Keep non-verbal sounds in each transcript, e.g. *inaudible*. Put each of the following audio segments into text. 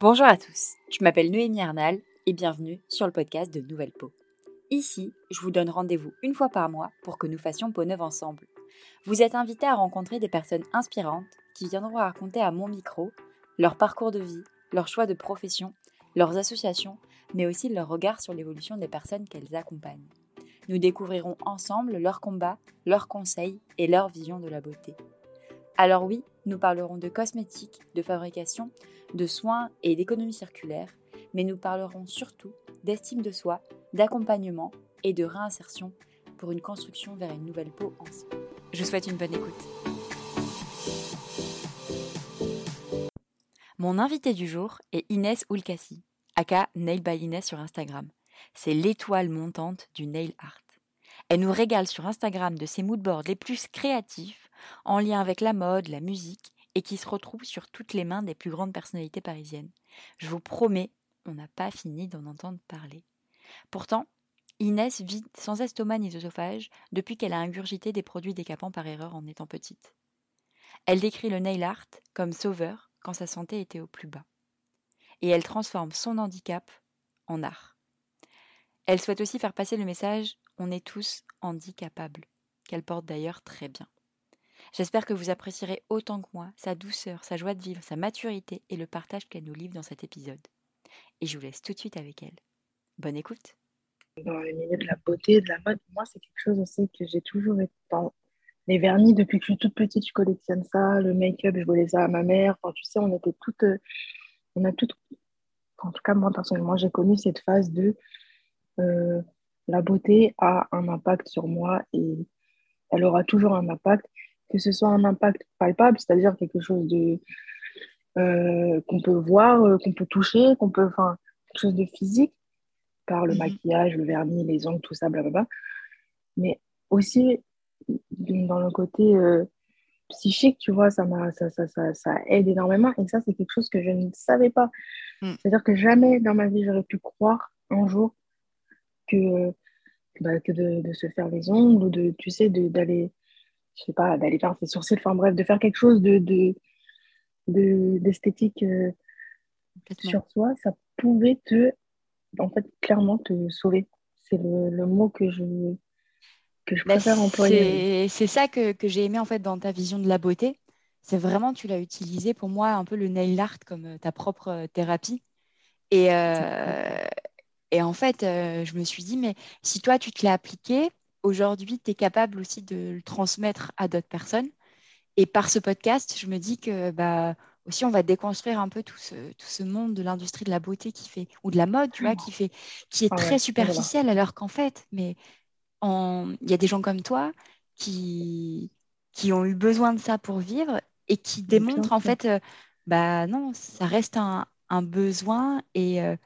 Bonjour à tous, je m'appelle Noémie Arnal et bienvenue sur le podcast de Nouvelle Peau. Ici, je vous donne rendez-vous une fois par mois pour que nous fassions peau neuve ensemble. Vous êtes invités à rencontrer des personnes inspirantes qui viendront raconter à mon micro leur parcours de vie, leurs choix de profession, leurs associations, mais aussi leur regard sur l'évolution des personnes qu'elles accompagnent. Nous découvrirons ensemble leurs combats, leurs conseils et leur vision de la beauté. Alors oui, nous parlerons de cosmétiques, de fabrication, de soins et d'économie circulaire, mais nous parlerons surtout d'estime de soi, d'accompagnement et de réinsertion pour une construction vers une nouvelle peau ensemble. Je souhaite une bonne écoute. Mon invité du jour est Inès Oulkassi, aka Nail by Inès sur Instagram. C'est l'étoile montante du nail art. Elle nous régale sur Instagram de ses moodboards les plus créatifs, en lien avec la mode, la musique et qui se retrouve sur toutes les mains des plus grandes personnalités parisiennes. Je vous promets, on n'a pas fini d'en entendre parler. Pourtant, Inès vit sans estomac ni œsophage depuis qu'elle a ingurgité des produits décapants par erreur en étant petite. Elle décrit le nail art comme sauveur quand sa santé était au plus bas. Et elle transforme son handicap en art. Elle souhaite aussi faire passer le message on est tous handicapables, qu'elle porte d'ailleurs très bien. J'espère que vous apprécierez autant que moi sa douceur, sa joie de vivre, sa maturité et le partage qu'elle nous livre dans cet épisode. Et je vous laisse tout de suite avec elle. Bonne écoute. Dans le milieu de la beauté, de la mode, moi, c'est quelque chose aussi que j'ai toujours été dans les vernis depuis que je suis toute petite, je collectionne ça, le make-up, je volais ça à ma mère. Enfin, tu sais, on était toutes, euh, on a toutes, en tout cas, moi, personnellement, j'ai connu cette phase de euh, la beauté a un impact sur moi et elle aura toujours un impact que ce soit un impact palpable, c'est-à-dire quelque chose de euh, qu'on peut voir, euh, qu'on peut toucher, qu'on peut, enfin, quelque chose de physique par le mhm. maquillage, le vernis, les ongles, tout ça, blablabla. Mais aussi dans le côté euh, psychique, tu vois, ça, ça, ça, ça, ça aide énormément. Et ça, c'est quelque chose que je ne savais pas. Mm. C'est-à-dire que jamais dans ma vie, j'aurais pu croire un jour que, bah, que de, de, se faire les ongles ou de, tu sais, d'aller je sais pas, d'aller faire ses sourcils, enfin bref, de faire quelque chose de, d'esthétique euh, sur soi, ça pouvait te, en fait, clairement te sauver. C'est le, mot que je, que je bah, préfère employer. C'est ça que, j'ai aimé en fait dans ta vision de la beauté. C'est vraiment, tu l'as utilisé pour moi un peu le nail art comme euh, ta propre euh, thérapie. Et, et en fait, je me suis dit, mais si toi, tu te l'as appliqué, aujourd'hui, tu es capable aussi de le transmettre à d'autres personnes. Et par ce podcast, je me dis que bah, aussi, on va déconstruire un peu tout ce, tout ce monde de l'industrie de la beauté qui fait, ou de la mode, tu vois, qui, fait, qui est ah très superficiel, alors qu'en fait, mais il y a des gens comme toi qui, qui ont eu besoin de ça pour vivre et qui démontrent en fait, euh, bah non, ça reste un, un besoin et, euh,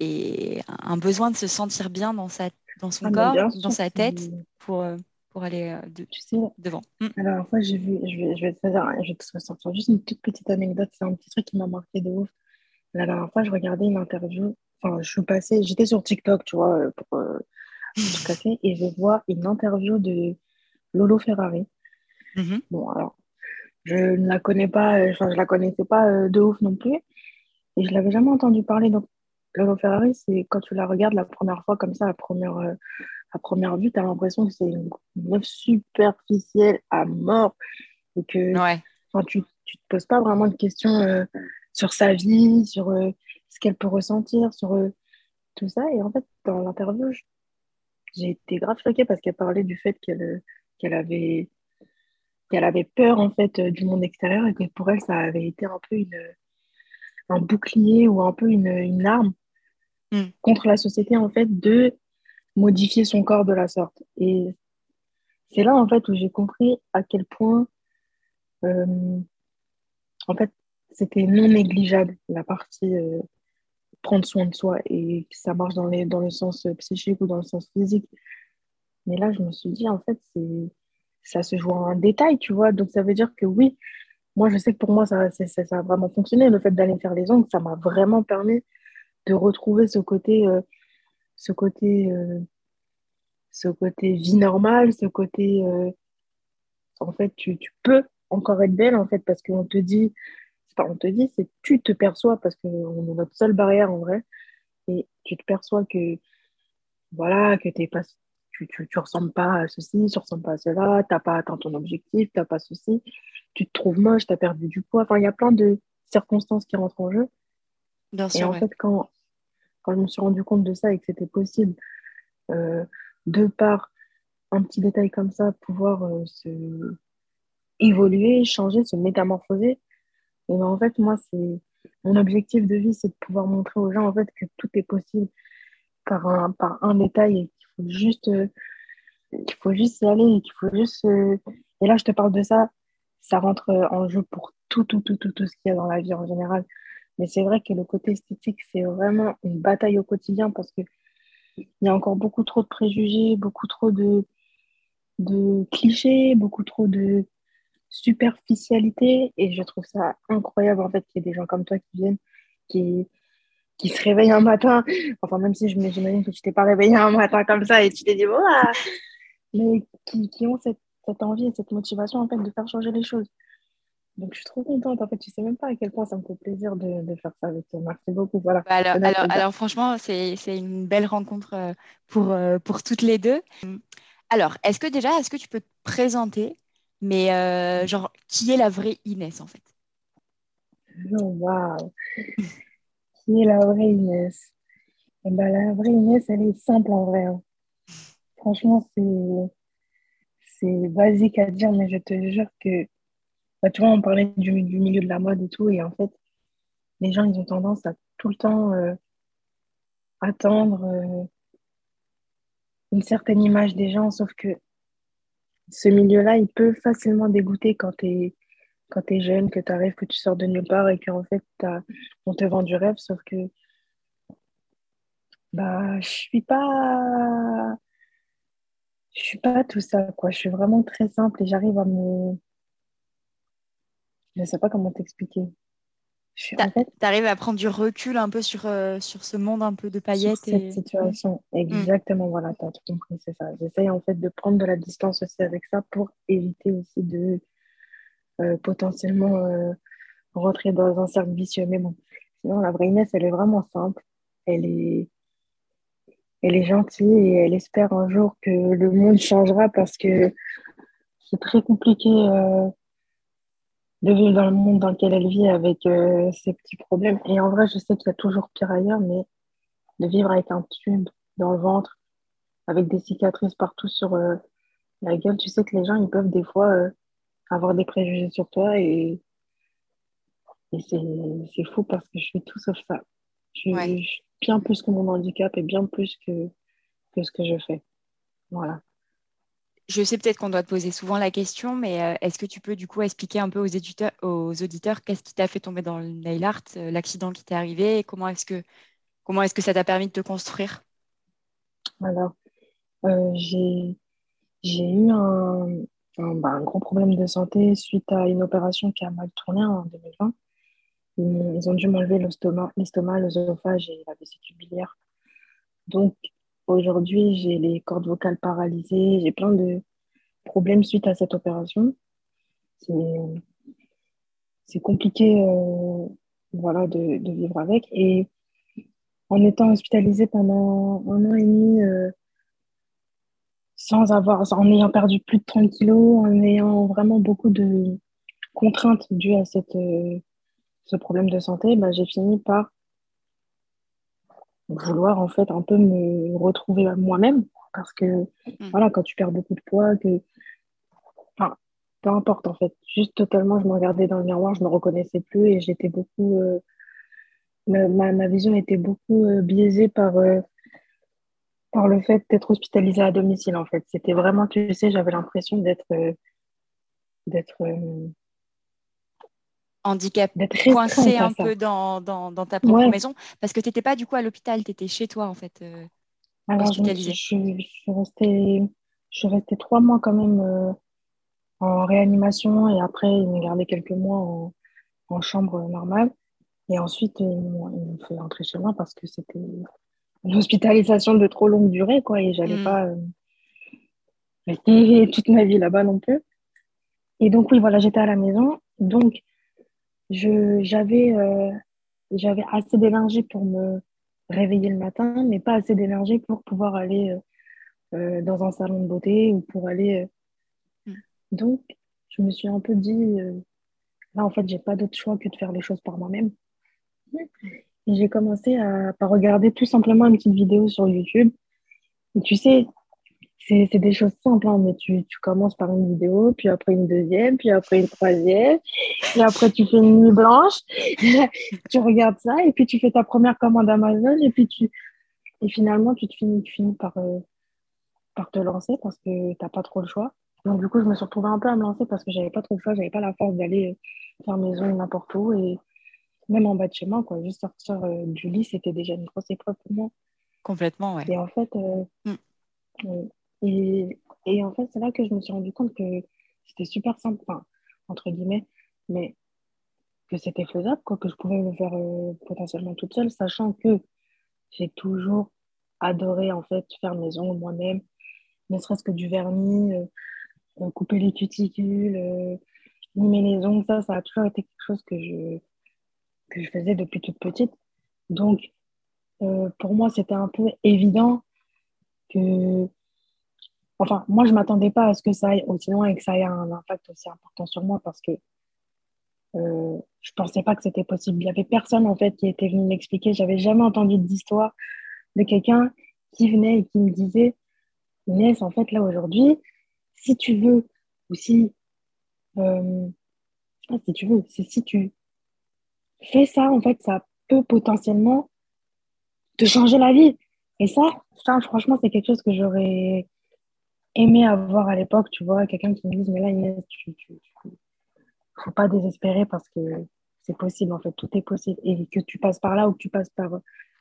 et un besoin de se sentir bien dans sa dans son ah, corps, dans sa tête, pour, euh, pour aller euh, de, tu sais, devant. Mm. Alors, fois, j'ai vu, je vais, je vais, te faire, je vais te sortir juste une toute petite anecdote, c'est un petit truc qui m'a marqué de ouf. La dernière fois, je regardais une interview, enfin, je suis passée, j'étais sur TikTok, tu vois, euh, pour, tout casser, *laughs* et je vois une interview de Lolo Ferrari. Mm-hmm. Bon, alors, je ne la connais pas, enfin, je la connaissais pas de ouf non plus, et je l'avais jamais entendu parler, donc Lolo Ferrari, c'est quand tu la regardes la première fois comme ça, à première, euh, à première vue, tu as l'impression que c'est une meuf superficielle à mort et que tu ne te poses pas vraiment de questions euh, sur sa vie, sur euh, ce qu'elle peut ressentir, sur tout ça. Et en fait, dans l'interview, j'ai été grave choquée parce qu'elle parlait du fait qu'elle qu'elle avait, qu'elle avait peur en fait du monde extérieur et que pour elle, ça avait été un peu une un bouclier ou un peu une, une arme mm. contre la société, en fait, de modifier son corps de la sorte. Et c'est là, en fait, où j'ai compris à quel point, euh, en fait, c'était non négligeable, la partie euh, prendre soin de soi, et que ça marche dans, dans le sens psychique ou dans le sens physique. Mais là, je me suis dit, en fait, c'est ça se joue en détail, tu vois. Donc, ça veut dire que oui, moi, je sais que pour moi, ça, ça, a vraiment fonctionné. Le fait d'aller faire les ongles, ça m'a vraiment permis de retrouver ce côté, euh, ce côté, euh, ce côté vie normale, ce côté, euh, en fait, tu, tu, peux encore être belle, en fait, parce qu'on te dit, c'est on te dit, c'est tu te perçois, parce qu'on est notre seule barrière en vrai, et tu te perçois que, voilà, que pas, tu ne ressembles pas à ceci, tu ressembles pas à cela, tu n'as pas atteint ton objectif, tu n'as pas ceci, tu te trouves moche, tu as perdu du poids. Enfin, il y a plein de circonstances qui rentrent en jeu. Bien sûr, et en fait, quand, quand je me suis rendu compte de ça et que c'était possible, euh, de par un petit détail comme ça, pouvoir euh, se évoluer, changer, se métamorphoser, et ben, en fait, moi, c'est mon objectif de vie, c'est de pouvoir montrer aux gens en fait que tout est possible par un, par un détail et qu'il faut juste, euh, qu'il faut juste y aller, qu'il faut juste. Et là, je te parle de ça, ça rentre en jeu pour tout, tout, tout, tout, tout ce qu'il y a dans la vie en général. Mais c'est vrai que le côté esthétique, c'est vraiment une bataille au quotidien parce qu'il y a encore beaucoup trop de préjugés, beaucoup trop de, clichés, beaucoup trop de superficialité. Et je trouve ça incroyable en fait qu'il y ait des gens comme toi qui viennent, qui, qui se réveillent un matin. Enfin, même si j'imagine que tu t'es pas réveillé un matin comme ça et tu t'es dit, voilà, mais qui, qui ont cette, cette envie et cette motivation en fait de faire changer les choses. Donc, je suis trop contente. En fait, tu sais même pas à quel point ça me fait plaisir de, de faire ça avec toi. Merci beaucoup. Voilà. Bah, alors, alors, alors, franchement, c'est une belle rencontre euh, pour, euh, pour toutes les deux. Alors, est-ce que déjà, est-ce que tu peux te présenter, mais euh, genre, qui est la vraie Inès en fait? Oh, waouh Qui est la vraie Inès? Eh ben, La vraie Inès, elle est simple en vrai. Hein. Franchement, c'est basique à dire, mais je te jure que bah, tu vois, on parlait du, milieu de la mode et tout, et en fait, les gens, ils ont tendance à tout le temps euh, attendre euh, une certaine image des gens, sauf que ce milieu-là, il peut facilement dégoûter quand tu es, quand jeune, que tu arrives, que tu sors de nulle part et qu'en fait, on te vend du rêve, sauf que bah, je suis pas je suis pas tout ça quoi. Je suis vraiment très simple et j'arrive à me je ne sais pas comment t'expliquer. Tu arrives à prendre du recul un peu sur, euh, sur ce monde un peu de paillettes. Sur cette situation, mm. exactement, voilà, tu as tout compris, c'est ça. J'essaye en fait de prendre de la distance aussi avec ça pour éviter aussi de euh, potentiellement euh, rentrer dans un cercle vicieux. Mais bon, sinon, la vraie Inès, elle est vraiment simple. Elle est, elle est gentille et elle espère un jour que le monde changera parce que c'est très compliqué de vivre dans le monde dans lequel elle vit avec euh, ses petits problèmes. Et en vrai, je sais qu'il y a toujours pire ailleurs, mais de vivre avec un tube dans le ventre, avec des cicatrices partout sur euh, la gueule, tu sais que les gens, ils peuvent des fois euh, avoir des préjugés sur toi et, et c'est fou parce que je suis tout sauf ça. Je suis, bien plus que mon handicap et bien plus que, que ce que je fais. Voilà je sais peut-être qu'on doit te poser souvent la question, mais euh, est-ce que tu peux du coup expliquer un peu aux, auditeurs qu'est-ce qui t'a fait tomber dans le nail art, euh, l'accident qui t'est arrivé, et comment est-ce que, comment est-ce que ça t'a permis de te construire? Alors, euh, j'ai, eu un, bah, un, gros problème de santé suite à une opération qui a mal tourné en 2020. Ils ont dû m'enlever l'estomac, l'œsophage et la vésicule biliaire. Donc, Aujourd'hui, j'ai les cordes vocales paralysées, j'ai plein de problèmes suite à cette opération. C'est compliqué euh, voilà, de, vivre avec. Et en étant hospitalisée pendant un an et demi, euh, sans avoir, en ayant perdu plus de 30 kilos, en ayant vraiment beaucoup de contraintes dues à cette, euh, ce problème de santé, bah, j'ai fini par vouloir en fait un peu me retrouver moi-même. Parce que mm. voilà quand tu perds beaucoup de poids que enfin peu importe en fait. Juste totalement je me regardais dans le miroir je me reconnaissais plus et j'étais beaucoup euh, ma, ma, vision était beaucoup euh, biaisée par euh, par le fait d'être hospitalisée à domicile en fait. C'était vraiment tu sais j'avais l'impression d'être d'être handicap coincé un peu dans, dans, dans, ta propre maison parce que tu n'étais pas du coup à l'hôpital, tu étais chez toi en fait, euh, hospitalisée. Je, suis restée, je suis restée trois mois quand même euh, en réanimation et après ils m'ont gardé quelques mois en, en, chambre normale et ensuite ils m'ont fait rentrer chez moi parce que c'était une hospitalisation de trop longue durée quoi et j'allais mm. pas euh, rester *laughs* toute ma vie là-bas non plus. Et donc oui voilà j'étais à la maison donc j'avais euh, j'avais assez d'énergie pour me réveiller le matin, mais pas assez d'énergie pour pouvoir aller euh, dans un salon de beauté ou pour aller. Mm. Donc, je me suis un peu dit, là, en fait, j'ai pas d'autre choix que de faire les choses par moi-même. Et j'ai commencé à, à regarder tout simplement une petite vidéo sur YouTube. Et tu sais, c'est des choses simples, hein, mais tu, tu, commences par une vidéo, puis après une deuxième, puis après une troisième, puis après tu fais une nuit blanche, *laughs* tu regardes ça, et puis tu fais ta première commande Amazon, et puis tu et finalement tu, te finis, tu finis par, euh, par te lancer parce que tu n'as pas trop le choix. Donc du coup, je me suis retrouvée un peu à me lancer parce que j'avais pas trop le choix, j'avais pas la force d'aller euh, faire mes ongles n'importe où, et même en bas de chez moi, quoi, juste sortir euh, du lit, c'était déjà une grosse épreuve pour moi. Complètement, ouais. Et en fait, mm. Et, et en fait, c'est là que je me suis rendu compte que c'était super simple, enfin, entre guillemets, mais que c'était faisable, quoi, que je pouvais le faire euh, potentiellement toute seule, sachant que j'ai toujours adoré en fait faire ongles moi-même, ne serait-ce que du vernis, euh, euh, couper les cuticules, limer les ongles, ça, ça a toujours été quelque chose que je, que je faisais depuis toute petite. Donc, pour moi, c'était un peu évident que Enfin, moi, je ne m'attendais pas à ce que ça aille aussi loin et que ça ait un impact aussi important sur moi parce que euh, je ne pensais pas que c'était possible. Il n'y avait personne, en fait, qui était venu m'expliquer. Je n'avais jamais entendu d'histoire de quelqu'un qui venait et qui me disait Inès, en fait, là, aujourd'hui, si tu veux, ou si, euh, si tu veux, si tu fais ça, en fait, ça peut potentiellement te changer la vie. Et ça franchement, c'est quelque chose que j'aurais aimé avoir à l'époque, tu vois, quelqu'un qui me dise, mais là, Inès, tu, tu, faut pas désespérer parce que c'est possible, en fait, tout est possible. Et que tu passes par là ou que tu passes par...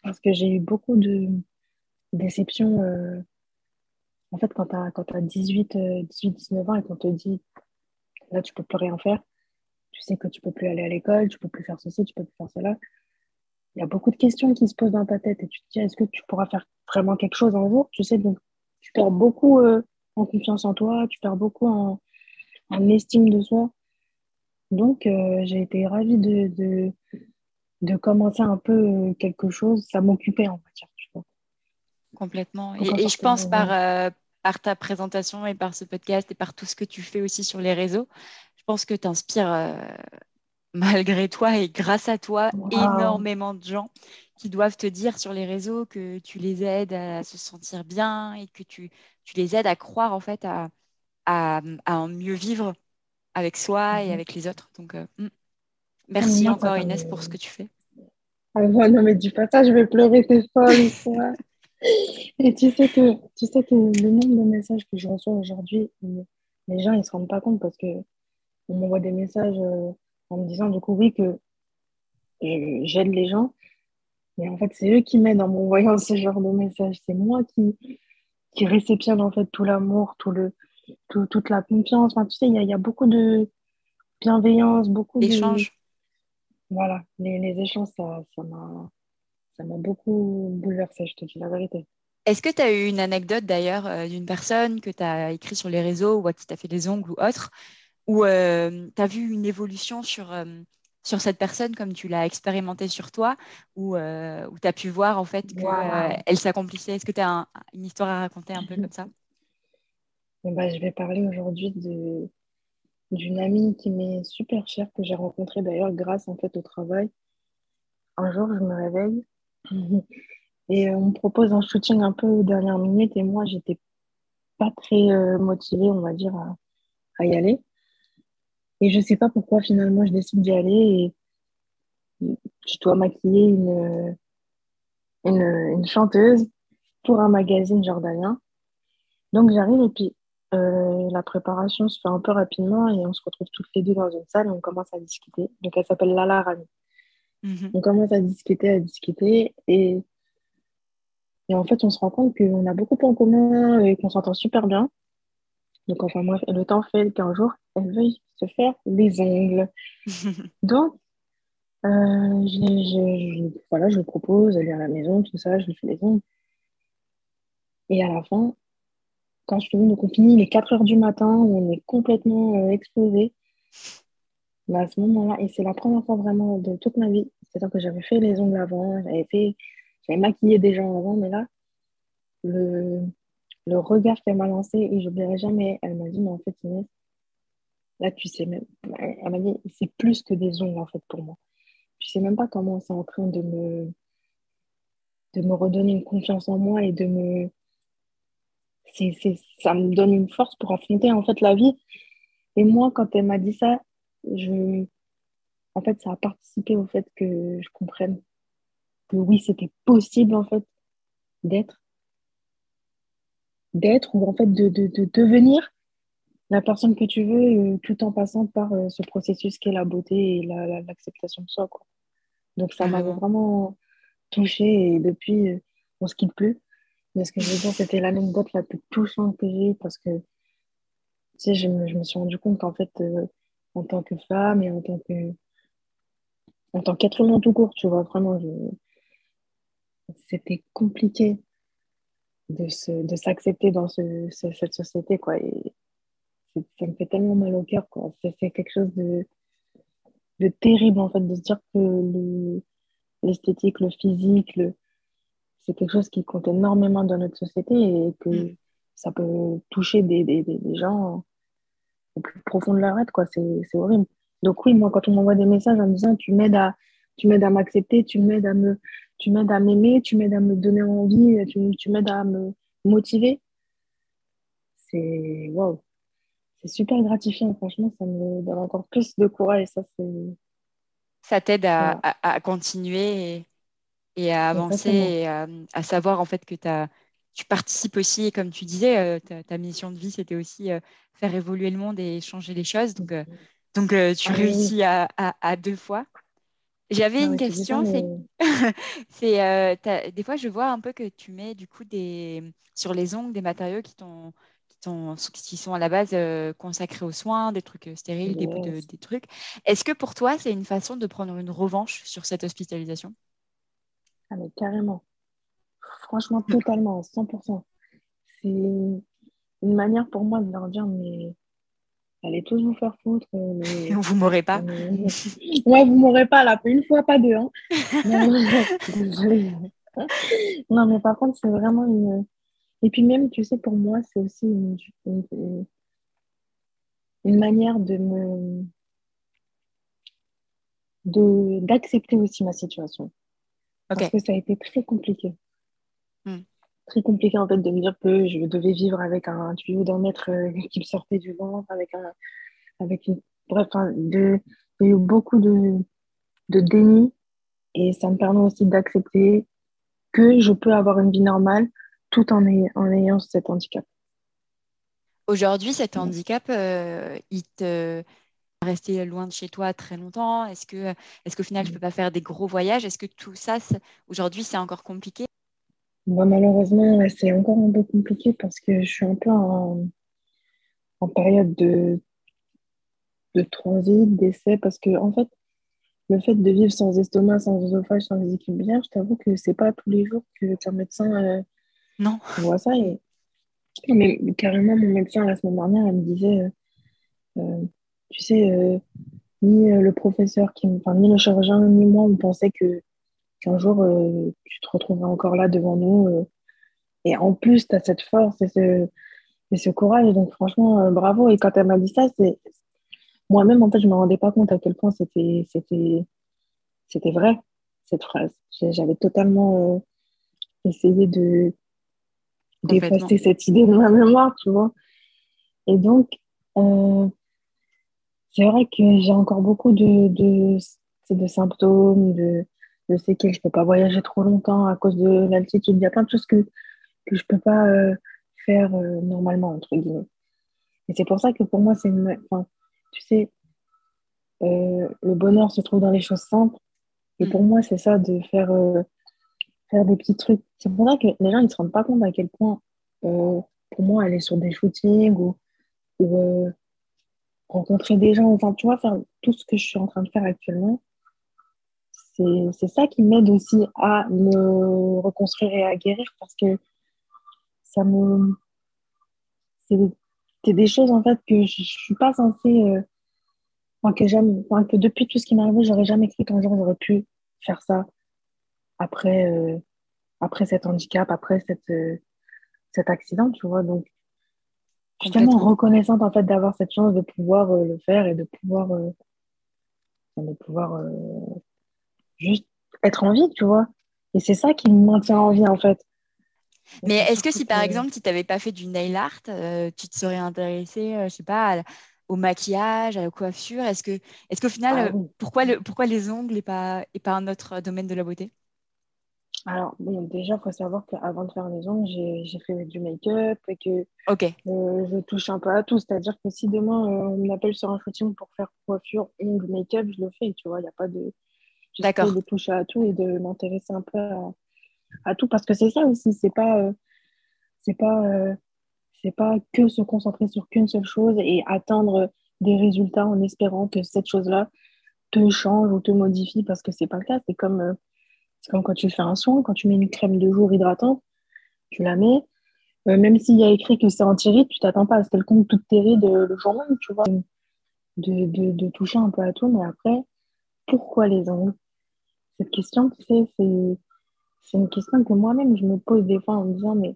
Parce que j'ai eu beaucoup de déceptions. Euh, en fait, quand tu as, as 18, 18, 19 ans et qu'on te dit, là, tu peux plus rien faire, tu sais que tu peux plus aller à l'école, tu peux plus faire ceci, tu peux plus faire cela. Il y a beaucoup de questions qui se posent dans ta tête et tu te dis, est-ce que tu pourras faire vraiment quelque chose un jour? Tu sais, donc tu perds beaucoup euh, en confiance en toi, tu perds beaucoup en, estime de soi. Donc, euh, j'ai été ravie de, de, commencer un peu euh, quelque chose. Ça m'occupait, en fait. Complètement. Et, je pense par, euh, par ta présentation et par ce podcast et par tout ce que tu fais aussi sur les réseaux, je pense que tu inspires *laughs* malgré toi et grâce à toi énormément de gens qui doivent te dire sur les réseaux que tu les aides à se sentir bien et que tu, tu les aides à croire en fait à, à, à mieux vivre avec soi et mhm. avec les autres. Donc, euh, hmm. merci encore Inès pour ce que tu fais. Ah, non, mais dis pas ça, je vais pleurer, c'est folle. et tu sais, que, tu sais que le nombre de messages que je reçois aujourd'hui, les gens, ils ne se rendent pas compte parce que on m'envoie des messages euh, en me disant du coup, oui, que j'aide les gens. Mais en fait, c'est eux qui m'aident en m'envoyant ce genre de messages. C'est moi qui, qui réceptionne en fait tout l'amour, tout le, toute la confiance. Enfin, tu sais, il y, y, a beaucoup de bienveillance, beaucoup d'échanges. Voilà, les, les échanges, ça, ça m'a ça m'a beaucoup bouleversé, je te dis la vérité. Est-ce que tu as eu une anecdote d'ailleurs euh, d'une personne que tu as écrit sur les réseaux ou à qui tu as fait des ongles ou autre, où euh, tu as vu une évolution sur, euh, sur cette personne comme tu l'as expérimenté sur toi, ou euh, où tu as pu voir en fait qu'elle euh, s'accomplissait Est-ce que tu as une histoire à raconter un peu comme ça? Bah, Je vais parler aujourd'hui de, d'une amie qui m'est super chère, que j'ai rencontrée d'ailleurs grâce en fait au travail. Un jour, je me réveille *laughs* et on me propose un shooting un peu dernière minute et moi, j'étais pas très euh, motivée, on va dire, à y aller. Et je sais pas pourquoi finalement je décide d'y aller et je dois maquiller une, une, chanteuse pour un magazine jordanien. Donc j'arrive et puis euh, la préparation se fait un peu rapidement et on se retrouve toutes les deux dans une salle et on commence à discuter. Donc elle s'appelle Lala Rami. Mhm. On commence à discuter, à discuter et, et en fait on se rend compte qu'on a beaucoup en commun et qu'on s'entend super bien. Donc enfin moi le temps fait qu'un jour elle veuille se faire les ongles. *laughs* Donc, euh, je, voilà, je propose, elle vient à la maison, tout ça, je lui fais les ongles. Et à la fin, quand je finis, donc on finit les 4 heures du matin, on est complètement euh, exposé. Mais à ce moment-là, et c'est la première fois vraiment de toute ma vie, c'est-à-dire que j'avais fait les ongles avant, j'avais fait, j'avais maquillé des gens avant, mais là, le, le regard qu'elle m'a lancé, et je n'oublierai jamais, elle m'a dit, mais en fait, Inès, là, tu sais même, elle m'a dit, c'est plus que des ongles, en fait, pour moi. Tu sais même pas comment c'est en train de me, de me redonner une confiance en moi et de me, c'est, ça me donne une force pour affronter, en fait, la vie. Et moi, quand elle m'a dit ça, je, en fait, ça a participé au fait que je comprenne que oui, c'était possible, en fait, d'être, d'être ou en fait de, de, de devenir la personne que tu veux euh, tout en passant par euh, ce processus qui est la beauté et l'acceptation de soi. Quoi. Donc ça m'avait vraiment touchée et depuis, euh, on se quitte plus. Mais ce que je veux dire, c'était l'anecdote la plus touchante que j'ai parce que tu sais, je, me, je me suis rendu compte qu'en fait, en tant que femme et en tant que en tant qu'être humain tout court, tu vois, vraiment, c'était compliqué de, de s'accepter dans ce, cette société, quoi. Et ça me fait tellement mal au cœur, quoi. C'est quelque chose de, de terrible, en fait, de se dire que l'esthétique, le, physique, le, c'est quelque chose qui compte énormément dans notre société et que mm. ça peut toucher des, des, des, gens au plus profond de leur être, quoi. C'est horrible. Donc oui, moi, quand on m'envoie des messages en me disant tu m'aides à, tu m'aides à m'accepter, tu m'aides à me, tu m'aides à m'aimer, tu m'aides à me donner envie, tu, tu m'aides à me motiver, c'est waouh c'est super gratifiant. Franchement, ça me donne encore plus de courage. Ça, ça t'aide à, à, continuer et, à avancer et à, savoir en fait que as, tu participes aussi, comme tu disais, euh, ta, mission de vie, c'était aussi euh, faire évoluer le monde et changer les choses. Donc, euh, donc tu ah réussis à, deux fois. J'avais une question, c'est, *laughs* des fois je vois un peu que tu mets du coup des, sur les ongles des matériaux qui t'ont qui sont à la base euh, consacrés aux soins, des trucs euh, stériles, des, des, trucs. Est-ce que pour toi, c'est une façon de prendre une revanche sur cette hospitalisation? Ah, mais carrément. Franchement, totalement, 100%. C'est une manière pour moi de leur dire, mais allez tous vous faire foutre. Euh, mais... *laughs* vous m'aurez pas. *laughs* ouais, vous m'aurez pas là, une fois, pas deux. Hein. *laughs* non, mais par contre, c'est vraiment une et puis même, tu sais, pour moi, c'est aussi une, une, manière de me d'accepter aussi ma situation. Parce que ça a été très compliqué. Hmm. Très compliqué en fait de me dire que je devais vivre avec un tuyau d'un mètre euh, *laughs* qui me sortait du ventre, avec un avec une bref, de, il y a eu beaucoup de, de déni. Et ça me permet aussi d'accepter que je peux avoir une vie normale tout en, en ayant cet handicap. Aujourd'hui, cet handicap, euh, il te resté loin de chez toi très longtemps. Est-ce que, est-ce qu'au final, je peux pas faire des gros voyages? Est-ce que tout ça, aujourd'hui, c'est encore compliqué? Moi, Malheureusement, c'est encore un peu compliqué parce que je suis un peu en, en période de, de transit, d'essai, parce que en fait, le fait de vivre sans estomac, sans œsophage, sans vésicule biliaire, je t'avoue que c'est pas tous les jours que un médecin euh, non. Voit ça et mais carrément, mon médecin la semaine dernière, elle me disait, euh, euh, tu sais, ni le professeur, qui, enfin, ni le chirurgien, ni moi, on pensait que qu'un jour, tu te retrouverais encore là devant nous. et en plus, tu as cette force et ce, et ce courage. Donc, franchement, bravo. Et quand elle m'a dit ça, c'est moi-même, en fait, je ne me rendais pas compte à quel point c'était c'était vrai, cette phrase. J'avais totalement essayé de d'effacer cette idée de ma mémoire, tu vois. Et donc, euh, c'est vrai que j'ai encore beaucoup de, de, de symptômes, de, de séquelles. Je ne peux pas voyager trop longtemps à cause de l'altitude. Il y a plein de choses que, que je ne peux pas euh, faire euh, normalement, entre guillemets. Et c'est pour ça que pour moi, c'est une... Enfin, tu sais, le bonheur se trouve dans les choses simples. Et pour moi, c'est ça de faire faire des petits trucs. C'est pour ça que les gens ne se rendent pas compte à quel point, euh, pour moi, aller sur des shootings ou, euh, rencontrer des gens, enfin, tu vois, faire tout ce que je suis en train de faire actuellement, c'est ça qui m'aide aussi à me reconstruire et à guérir parce que ça me. C'est des choses en fait que je ne suis pas censée. Euh, que, que depuis tout ce qui m'est arrivé, j'aurais jamais cru qu'un jour j'aurais pu faire ça après, euh, après cet handicap, après cette, euh, cet accident, tu vois. Donc, je suis tellement reconnaissante en fait d'avoir cette chance de pouvoir le faire et de pouvoir, de pouvoir juste être en vie, tu vois. Et c'est ça qui me maintient en vie en fait. Mais est-ce que si par exemple tu n'avais pas fait du nail art, tu te serais intéressée, je sais pas, au maquillage, à la coiffure? Est-ce que, est-ce qu'au final, ah pourquoi, le, pourquoi les ongles et pas, et pas un autre domaine de la beauté? Alors, bon, déjà, il faut savoir qu'avant de faire les ongles, j'ai fait du make-up et que euh, je touche un peu à tout. C'est-à-dire que si demain, euh, on m'appelle sur un shooting pour faire coiffure, ongles, make-up, je le fais, tu vois. Il n'y a pas de... D'accord. de toucher à tout et de m'intéresser un peu à, tout. Parce que c'est ça aussi, c'est pas... Euh, c'est pas... c'est pas que se concentrer sur qu'une seule chose et attendre des résultats en espérant que cette chose-là te change ou te modifie parce que c'est pas le cas. C'est comme c'est comme quand tu fais un soin, quand tu mets une crème de jour hydratante, tu la mets. Euh, même s'il y a écrit que c'est anti-rides, tu t'attends pas à ce qu'elle compte toutes tes rides euh, le jour même, tu vois. De, de, de, toucher un peu à tout, mais après, pourquoi les ongles? Cette question, tu sais, c'est, une question que moi-même, je me pose des fois en me disant, mais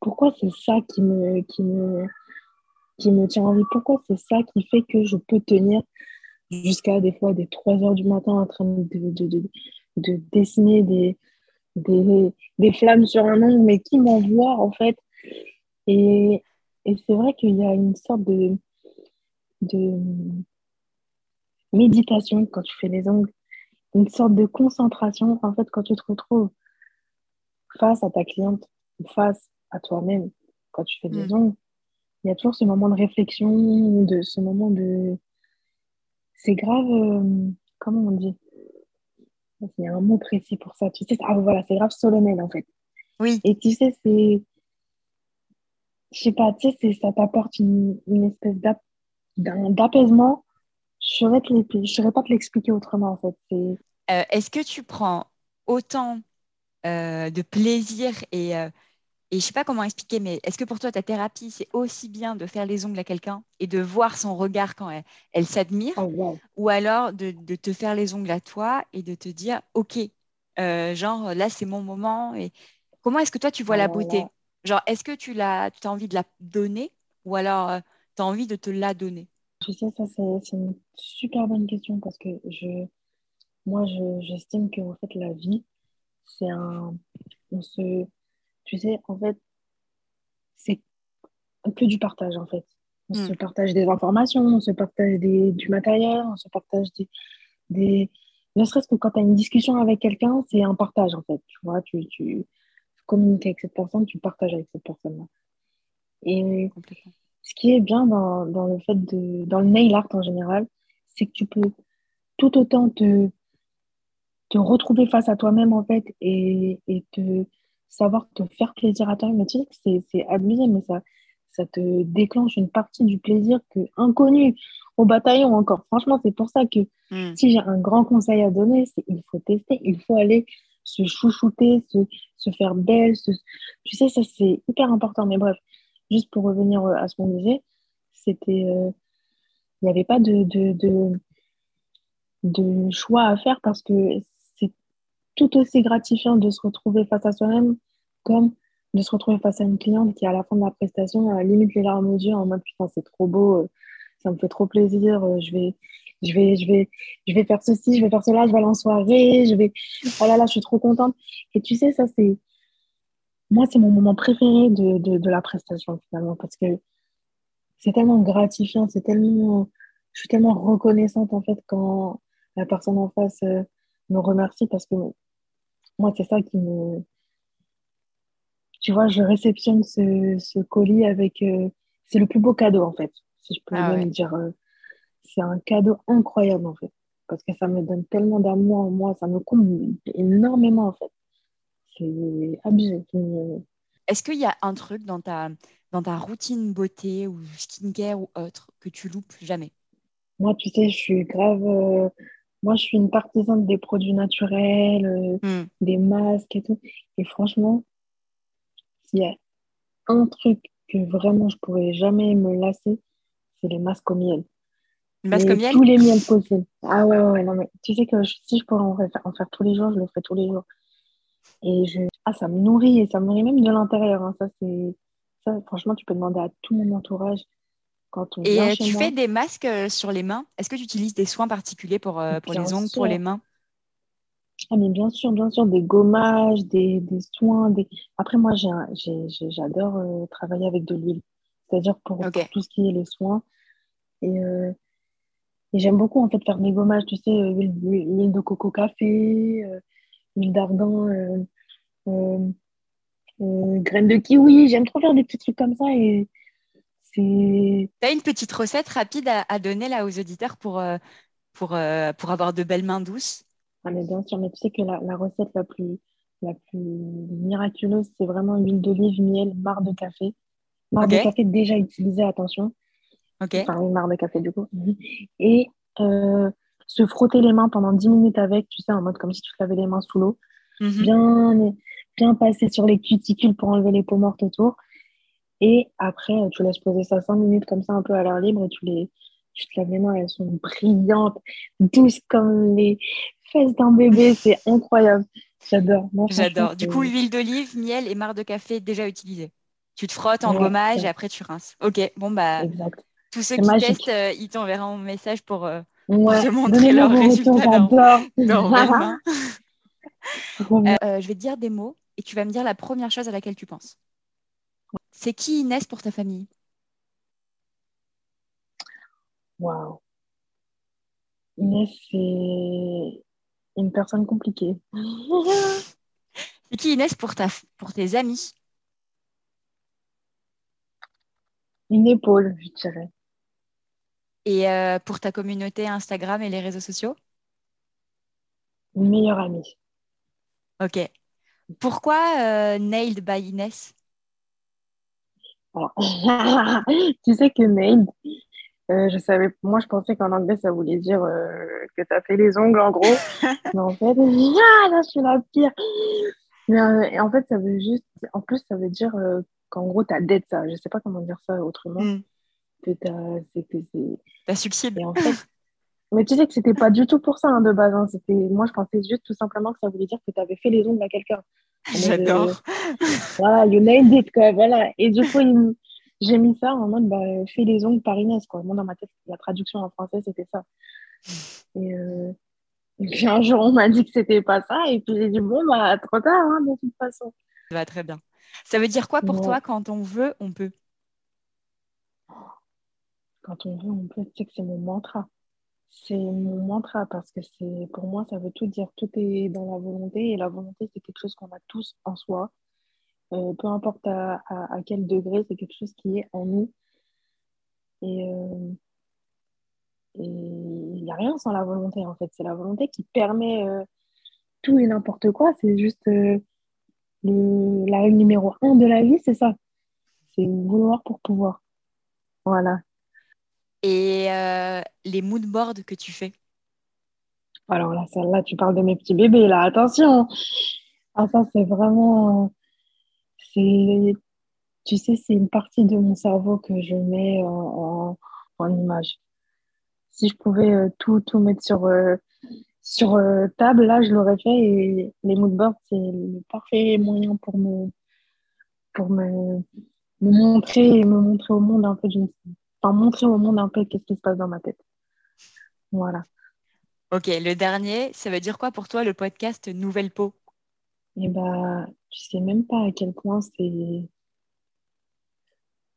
pourquoi c'est ça qui me, qui me, qui me tient en vie? Pourquoi c'est ça qui fait que je peux tenir jusqu'à des fois des 3 heures du matin en train de, de, de dessiner des, des, flammes sur un ongle, mais qui m'envoie en fait? Et, et c'est vrai qu'il y a une sorte de, de méditation quand tu fais les ongles, une sorte de concentration en fait quand tu te retrouves face à ta cliente ou face à toi-même quand tu fais des mm. ongles. Il y a toujours ce moment de réflexion, de ce moment de... C'est grave, euh, comment on dit? Il y a un mot précis pour ça. Tu sais, ah voilà, c'est grave solennel en fait. Oui. Et tu sais, c'est. Je sais pas, tu sais, ça t'apporte une, une, espèce d'apaisement. Je ne saurais pas te l'expliquer autrement en fait. Euh, Est-ce que tu prends autant euh, de plaisir et euh, et je sais pas comment expliquer, mais est-ce que pour toi, ta thérapie, c'est aussi bien de faire les ongles à quelqu'un et de voir son regard quand elle, s'admire, oh, ou alors de, te faire les ongles à toi et de te dire, OK, genre là, c'est mon moment. Et comment est-ce que toi, tu vois la oh beauté? Genre, est-ce que tu, as, tu as envie de la donner ou alors tu as envie de te la donner? Je sais, ça, c'est une super bonne question parce que je, moi, j'estime que en fait, la vie, c'est un. On se tu sais, en fait, c'est que du partage, en fait. On se hmm. partage des informations, on se partage des, du matériel, on se partage des... des... Ne serait-ce que quand tu as une discussion avec quelqu'un, c'est un partage, en fait. Tu vois, tu, tu communiques avec cette personne, tu partages avec cette personne-là. Et ce qui est bien dans, dans, le fait de... dans le nail art en général, c'est que tu peux tout autant te, te retrouver face à toi-même, en fait, et, et te savoir te faire plaisir à toi-même. Tu sais, c'est abusé, mais ça, ça te déclenche une partie du plaisir que inconnu au bataillon encore. Franchement, c'est pour ça que hmm. si j'ai un grand conseil à donner, c'est il faut tester, il faut aller se chouchouter, se, se faire belle. Tu sais, ça, c'est hyper important. Mais bref, juste pour revenir euh, à ce qu'on disait, c'était... Euh, il n'y avait pas de, de, de, choix à faire parce que tout aussi gratifiant de se retrouver face à soi-même comme de se retrouver face à une cliente qui, à la fin de la prestation, limite les larmes aux yeux en mode putain, c'est trop beau, euh, ça me fait trop plaisir, je vais, je vais, je vais, je vais faire ceci, je vais faire cela, je vais aller en soirée, je vais, oh là là, je suis trop contente. Et tu sais, ça, c'est, moi, c'est mon moment préféré de, de, de, la prestation finalement parce que c'est tellement gratifiant, c'est tellement, je suis tellement reconnaissante en fait quand la personne en face euh, me remercie parce que moi, c'est ça qui me. Tu vois, je réceptionne ce, ce colis avec. Euh, c'est le plus beau cadeau, en fait, si je peux ah dire. Euh, c'est un cadeau incroyable, en fait. Parce que ça me donne tellement d'amour en moi, ça me comble énormément, en fait. C'est abusé. Est-ce qu'il y a un truc dans ta, dans ta routine beauté ou skincare ou autre que tu loupes jamais? Moi, tu sais, je suis grave. Euh, moi, je suis une partisane des produits naturels, euh, hmm. des masques et tout. Et franchement, s'il y a un truc que vraiment je pourrais jamais me lasser, c'est les masques au miel. Une masque Mais miel? tous les miels possibles. Ah ouais, ouais, ouais, non, mais tu sais que je- si je pourrais en faire, en faire tous les jours, je le ferais tous les jours. Et je... ah, ça me nourrit et ça me nourrit même de l'intérieur. hein. Ça, c'est... Ça, franchement, tu peux demander à tout mon entourage quand on Et euh, tu fais des masques euh, sur les mains? Est-ce que tu utilises des soins particuliers pour, euh, pour les ongles, pour les mains? Ah, mais bien sûr, bien sûr, des gommages, des, des soins. Des... Après, moi, j'ai un- j'ai- j'ai- j'adore euh, travailler avec de l'huile. C'est-à-dire pour, tout ce qui est les soins. Et, euh, et j'aime beaucoup, en fait, faire des gommages, tu sais, huile, de coco café, huile d'argan, graines de kiwi. J'aime trop faire des petits trucs comme ça. Et c'est... Tu as une petite recette rapide à, à donner là aux auditeurs pour, euh, pour, euh, pour avoir de belles mains douces? Ah, mais bien sûr, mais tu sais que la, la recette la plus, la plus miraculeuse, c'est vraiment huile d'olive, miel, marc de café. Marc de Ok. café déjà utilisé, attention. Ok. Enfin, une marc de café du coup. Et euh, se frotter les mains pendant 10 minutes avec, tu sais, en mode comme si tu te lavais les mains sous l'eau. Mhm. Bien, bien passer sur les cuticules pour enlever les peaux mortes autour. Et après, tu laisses poser ça 5 minutes comme ça, un peu à l'air libre, et tu, les, tu te laves les mains, elles sont brillantes, douces comme les fesses d'un bébé. C'est incroyable. J'adore. J'adore. Du coup, huile d'olive, miel et marc de café déjà utilisés. Tu te frottes en Ouais, gommage et après tu rinces. Ok, bon bah Exact. tous ceux qui magique. testent, euh, ils t'enverront un message pour, euh, Ouais, te montrer leurs résultats dans-. *laughs* Euh, je vais te dire des mots et tu vas me dire la première chose à laquelle tu penses. C'est qui Inès pour ta famille? Waouh. Inès, c'est une personne compliquée. *laughs* C'est qui Inès pour, ta, pour tes amis? Une épaule, je dirais. et euh, pour ta communauté Instagram et les réseaux sociaux? Une meilleure amie. Ok. Pourquoi euh, Nailed by Inès? *laughs* Tu sais que nailed, euh, je savais, moi je pensais qu'en anglais ça voulait dire euh, que tu as fait les ongles en gros. *laughs* Mais en fait, *laughs* ah, là je suis la pire. Mais euh, en fait, ça veut juste, en plus, ça veut dire qu'en gros, t'as dead ça. Je sais pas comment dire ça autrement. Hmm. Que t'as, c'est que c'est. T'as en fait, mais tu sais que c'était pas du tout pour ça hein, de base. hein. C'était, moi, je pensais juste tout simplement que ça voulait dire que tu avais fait les ongles à quelqu'un. Mode, euh, J'adore. Voilà, you nailed it, quoi. Voilà. Et du coup, il j'ai mis ça en mode, bah, fais les ongles par Inès, quoi. Moi, dans ma tête, la traduction en français, c'était ça. Et, euh, et puis un jour, on m'a dit que c'était pas ça. Et puis j'ai dit, bon, bah, trop tard, hein, de toute façon. Ça va très bien. Ça veut dire quoi pour Ouais. toi quand on veut, on peut? Quand on veut, on peut. Tu sais que c'est mon mantra. C'est mon mantra parce que c'est, pour moi, ça veut tout dire. Tout est dans la volonté. Et la volonté, c'est quelque chose qu'on a tous en soi. Euh, peu importe à, quel degré, c'est quelque chose qui est en nous. Et euh, il n'y a rien sans la volonté, en fait. C'est la volonté qui permet euh, tout et n'importe quoi. C'est juste le, la règle numéro un de la vie, c'est ça. C'est vouloir pour pouvoir. Voilà. Et euh, les mood boards que tu fais Alors là, celle-là, tu parles de mes petits bébés, là, attention. Ah, ça, c'est vraiment. Tu sais, c'est une partie de mon cerveau que je mets en, image. Si je pouvais euh, tout, tout mettre sur, euh, table, là, je l'aurais fait. Et les moodboards, c'est le parfait moyen pour me montrer et me montrer au monde un peu d'une. Enfin, montrer au monde un peu qu'est-ce qui se passe dans ma tête. Voilà. Ok, le dernier, ça veut dire quoi pour toi le podcast Nouvelle Peau? Et bah, tu sais même pas à quel point c'est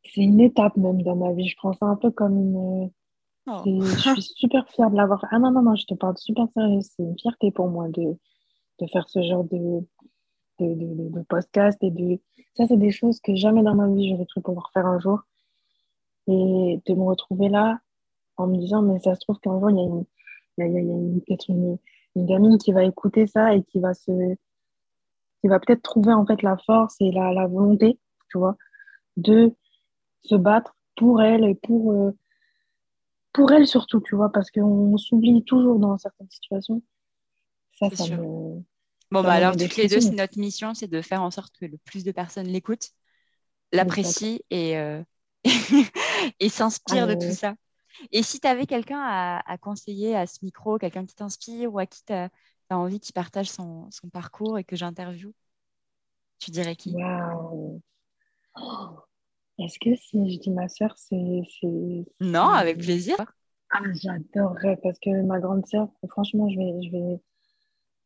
c'est une étape même dans ma vie. Je prends ça un peu comme une. Oh. Je suis *laughs* super fière de l'avoir. Ah non, non, non, je te parle super sérieux. C'est une fierté pour moi de, de faire ce genre de, de, de, de- de podcast. Et de... Ça, c'est des choses que jamais dans ma vie j'aurais cru pouvoir faire un jour. Et de me retrouver là en me disant, mais ça se trouve qu'un jour, il y a, une, il y a, il y a- une- peut-être une, une gamine qui va écouter ça et qui va se qui va peut-être trouver en fait la force et la, la volonté, tu vois, de se battre pour elle et pour, euh, pour elle surtout, tu vois, parce qu'on s'oublie toujours dans certaines situations. Ça, C'est ça sûr. me... Bon, bah alors, toutes les deux, c'est notre mission, c'est de faire en sorte que le plus de personnes l'écoutent, l'apprécient et, euh, *laughs* et s'inspirent de tout ça. Et si tu avais quelqu'un à, conseiller à ce micro, quelqu'un qui t'inspire ou à qui tu as, envie qu'il partage son, parcours et que j'interviewe, tu dirais qui? Waouh Est-ce que si je dis ma soeur, c'est. Non, avec plaisir. Ah, j'adorerais parce que ma grande sœur, franchement, je vais, je vais.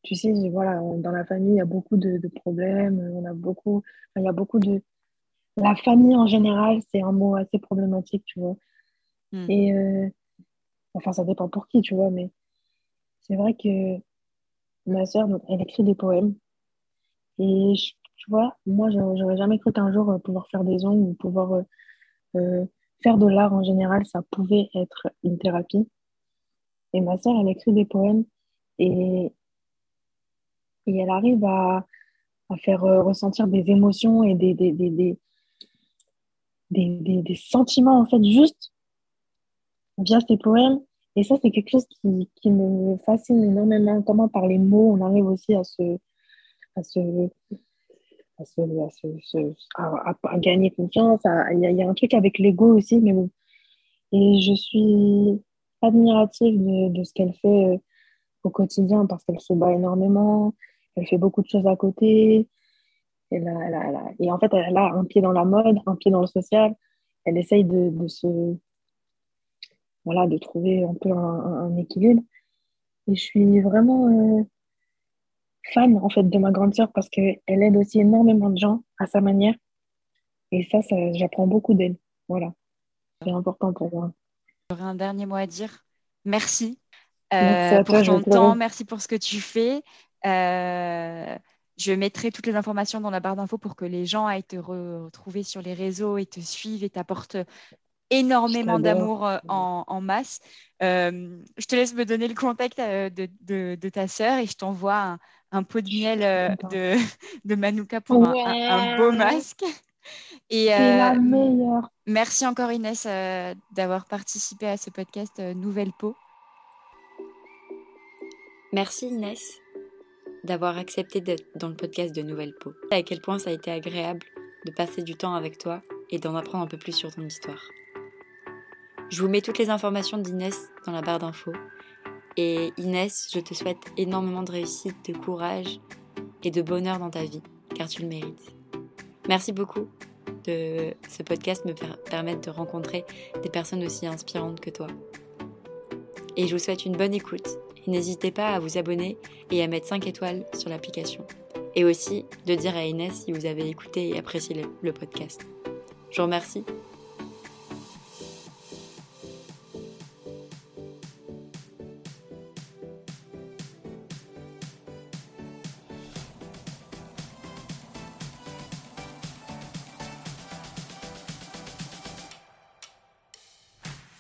Tu sais, voilà, dans la famille, il y a beaucoup de, problèmes. On a beaucoup. il y a beaucoup de. La famille en général, c'est un mot assez problématique, tu vois. Hmm. Et. Euh, enfin, ça dépend pour qui, tu vois, mais c'est vrai que ma sœur, elle écrit des poèmes. Et tu vois, moi, j'aurais jamais cru qu'un jour euh, pouvoir faire des ongles ou pouvoir euh, faire de l'art en général, ça pouvait être une thérapie. Et ma sœur, elle écrit des poèmes et, et elle arrive à, à faire ressentir des émotions et des, des, des, des, des, des sentiments, en fait, juste via ses poèmes. Et ça, c'est quelque chose qui, qui, me fascine énormément. Comment par les mots, on arrive aussi à se, à se, à, gagner confiance. Il y, a un truc avec l'ego aussi, mais bon. Et je suis admirative de, ce qu'elle fait euh, au quotidien parce qu'elle se bat énormément, elle fait beaucoup de choses à côté. Elle et en fait, elle a un pied dans la mode, un pied dans le social. Elle essaye de, de se. Voilà, de trouver un peu un, équilibre. Et je suis vraiment. Euh, fan en fait de ma grande sœur parce qu'elle aide aussi énormément de gens à sa manière. Et ça, ça j'apprends beaucoup d'elle. Voilà. C'est important pour moi. J'aurais un dernier mot à dire. Merci, euh, pour ton temps, merci pour ce que tu fais. Euh, je mettrai toutes les informations dans la barre d'infos pour que les gens aillent te retrouver sur les réseaux et te suivent et t'apportent énormément d'amour euh, en, masse. je te laisse me donner le contact de, de ta sœur et je t'envoie un, un pot de miel euh, de, de Manuka pour un, beau masque. Et la euh, meilleure. Merci encore Inès euh, d'avoir participé à ce podcast Nouvelle Peau. Merci Inès d'avoir accepté d'être dans le podcast de Nouvelle Peau. À quel point ça a été agréable de passer du temps avec toi et d'en apprendre un peu plus sur ton histoire. Je vous mets toutes les informations d'Inès dans la barre d'infos et Inès, je te souhaite énormément de réussite, de courage et de bonheur dans ta vie, car tu le mérites. Merci beaucoup de ce podcast me permettre de rencontrer des personnes aussi inspirantes que toi. Et je vous souhaite une bonne écoute. N'hésitez pas à vous abonner et à mettre 5 étoiles sur l'application. Et aussi de dire à Inès si vous avez écouté et apprécié le podcast. Je vous remercie